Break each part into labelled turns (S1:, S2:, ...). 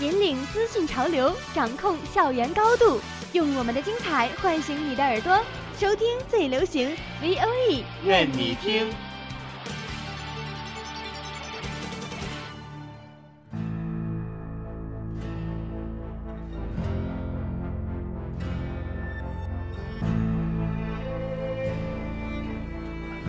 S1: 引领资讯潮流，掌控校园高度，用我们的精彩唤醒你的耳朵，收听最流行 V O E，
S2: 愿你听。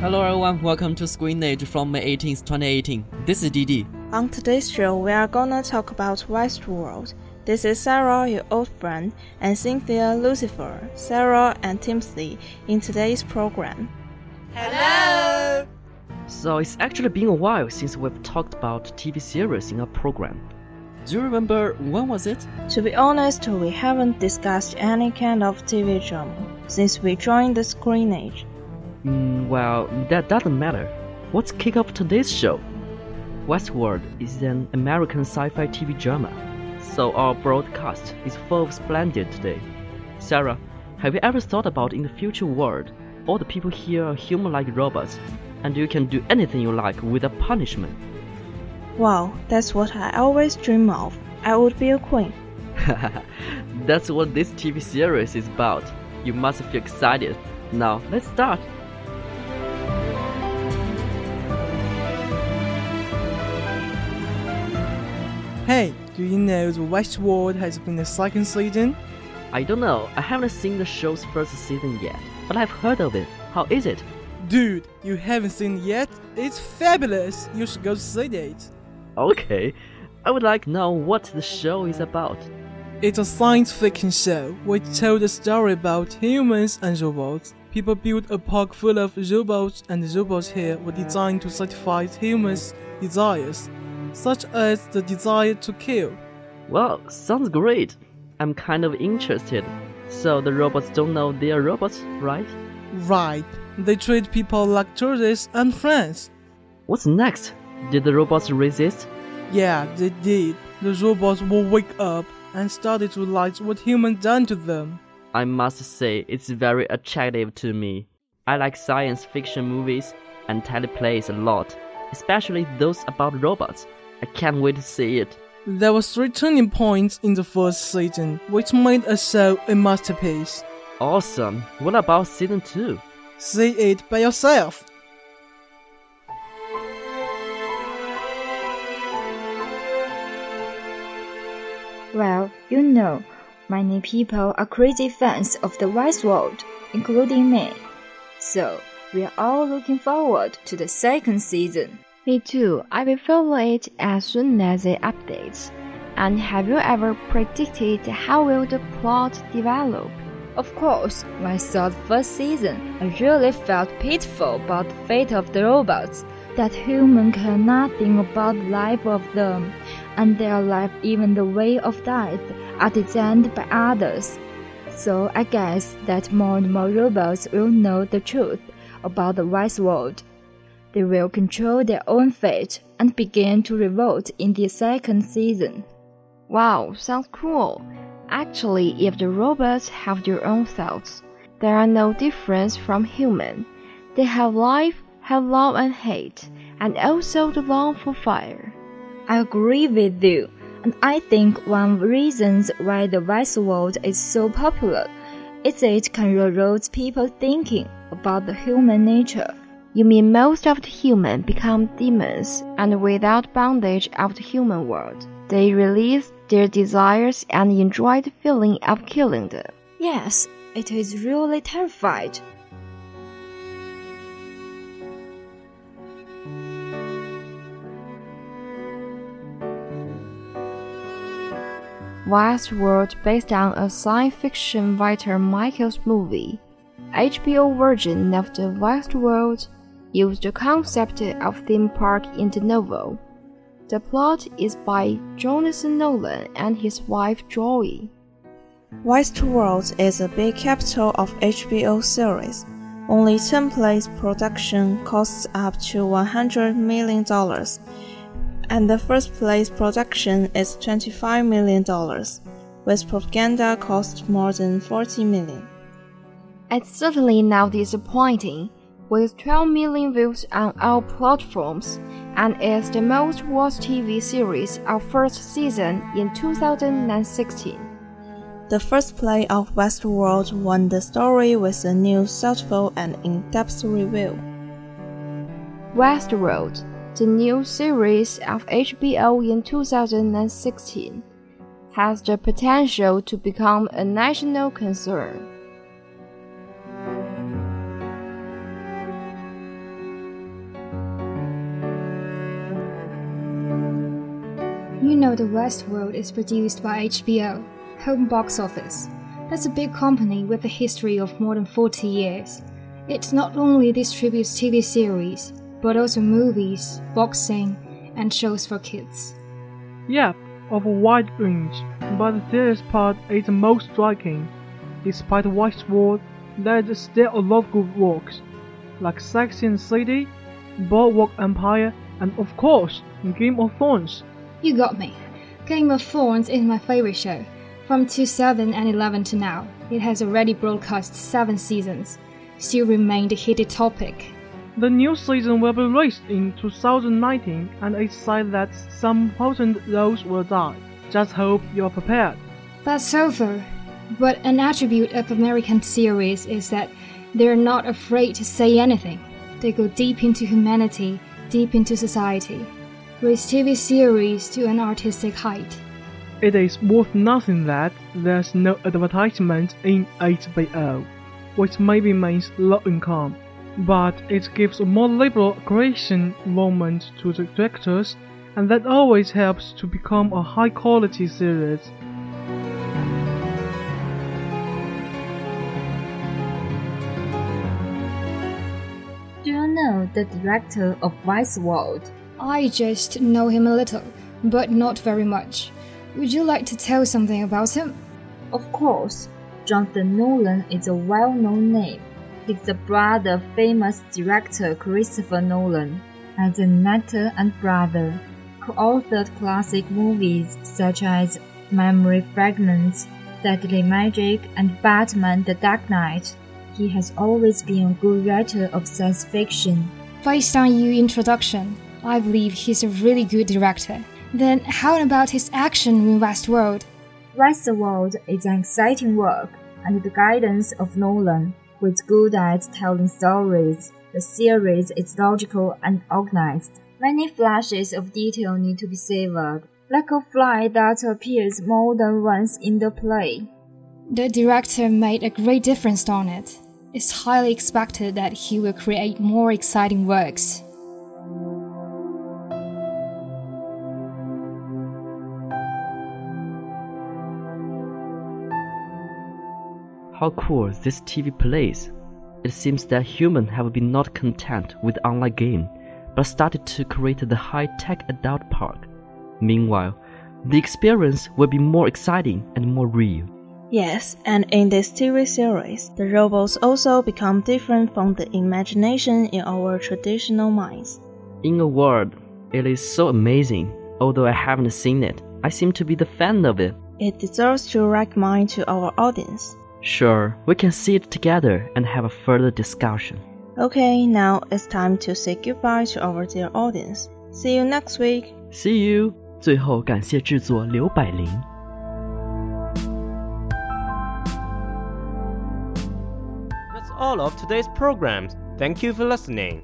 S3: Hello everyone, welcome to Screen Age from May 18th, 2018. This is Didi.
S4: On today's show, we are gonna talk about Westworld. This is Sarah, your old friend, and Cynthia Lucifer, Sarah and Timothy in today's program. Hello!
S3: So it's actually been a while since we've talked about TV series in our program. Do you remember when was it?
S4: To be honest, we haven't discussed any kind of TV drama since we joined the Screen Age.
S3: Mm, well, that doesn't matter. Let's kick off today's show. Westworld is an American sci-fi TV drama, so our broadcast is full of splendid today. Sarah, have you ever thought about in the future world, all the people here are human-like robots, and you can do anything you like without punishment?
S4: Wow, that's what I always dream of. I would be a queen.
S3: That's what this TV series is about. You must feel excited. Now, let's start.
S5: Hey, do you know the Westworld has been a second season?
S3: I don't know, I haven't seen the show's first season yet, but I've heard of it. How is it?
S5: Dude, you haven't seen it yet? It's fabulous! You should go see it.
S3: Okay, I would like to know what the show is about.
S5: It's a science fiction show which told a story about humans and robots. People built a park full of robots, and the robots here were designed to satisfy humans' desires, such as the desire to kill.
S3: Well, sounds great. I'm kind of interested. So the robots don't know they're robots, right?
S5: Right, they treat people like tourists and friends.
S3: What's next? Did the robots resist?
S5: Yeah, they did. The robots will wake up and started to realize what humans done to them.
S3: I must say it's very attractive to me. I like science fiction movies and teleplays a lot, especially those about robots. I can't wait to see it.
S5: There were three turning points in the first season, which made a show a masterpiece.
S3: Awesome. What about season 2?
S5: See it by yourself.
S6: Well, you know, many people are crazy fans of the Westworld, including me. So, we are all looking forward to the second season.
S7: Me too. I will follow it as soon as it updates. And have you ever predicted how will the plot develop?
S6: Of course, when I saw the first season, I really felt pitiful about the fate of the robots. That human care nothing about the life of them, and their life, even the way of death, are designed by others. So I guess that more and more robots will know the truth about the Westworld. They will control their own fate and begin to revolt in the second season.
S7: Wow, sounds cool. Actually, if the robots have their own thoughts, they are no different from human. They have life, have love and hate, and also the love for fire.
S6: I agree with you, and I think one of the reasons why the Westworld is so popular is it can reroute people thinking about the human nature.
S7: You mean most of the human become demons and without bondage of the human world. They release their desires and enjoy the feeling of killing them.
S6: Yes, it is really terrified.
S7: Westworld based on a science fiction writer Michael's movie. HBO version of the Westworld used the concept of theme park in the novel. The plot is by Jonathan Nolan and his wife Joy.
S4: Westworld is a big capital of HBO series. Only 10 plays production costs up to $100 million, and the first play's production is $25 million, with propaganda cost more than 40 million.
S7: It's certainly now disappointing, with 12 million views on all platforms, and is the most watched TV series of first season in 2016.
S4: The first play of Westworld won the story with a new, thoughtful, and in depth review.
S7: Westworld, the new series of HBO in 2016, has the potential to become a national concern.
S8: You know the Westworld is produced by HBO home box office. That's a big company with a history of more than 40 years. It not only distributes TV series, but also movies, boxing, and shows for kids.
S5: Yeah, of a wide range, but the serious part is the most striking. Despite Westworld, there is still a lot of good works, like Sex and City, Boardwalk Empire, and of course, Game of Thrones.
S8: You got me. Game of Thrones is my favorite show. From 2011 to now, it has already broadcast seven seasons, still remained a heated topic.
S5: The new season will be released in 2019, and it's said that some important roles will die. Just hope you're prepared.
S8: That's over. But an attribute of American series is that they're not afraid to say anything. They go deep into humanity, deep into society, raise TV series to an artistic height.
S5: It is worth nothing that there's no advertisement in HBO, which maybe means low income, but it gives a more liberal creation environment to the directors, and that always helps to become a high quality series.
S6: Do you know the director of Westworld?
S8: I just know him a little, but not very much. Would you like to tell something about him?
S6: Of course. Jonathan Nolan is a well known name. He's the brother of famous director Christopher Nolan. As an actor and brother, co authored classic movies such as Memory Fragments, Deadly Magic, and Batman The Dark Knight. He has always been a good writer of science fiction.
S8: Based on your introduction, I believe he's a really good director. Then how about his action in Westworld?
S6: Westworld is an exciting work under the guidance of Nolan, who is good at telling stories. The series is logical and organized. Many flashes of detail need to be savored, like a fly that appears more than once in the play.
S8: The director made a great difference on it. It's highly expected that he will create more exciting works.
S3: How cool this TV plays. It seems that humans have been not content with online game, but started to create the high-tech adult park. Meanwhile, the experience will be more exciting and more real.
S4: Yes, and in this TV series, the robots also become different from the imagination in our traditional minds.
S3: In a word, it is so amazing. Although I haven't seen it, I seem to be the fan of it.
S4: It deserves to recommend to our audience.
S3: Sure, we can see it together and have a further discussion.
S4: Okay, now it's time to say goodbye to our dear audience. See you next week.
S3: See you. 最后感谢制作刘百灵。
S2: That's all of today's programs. Thank you for listening.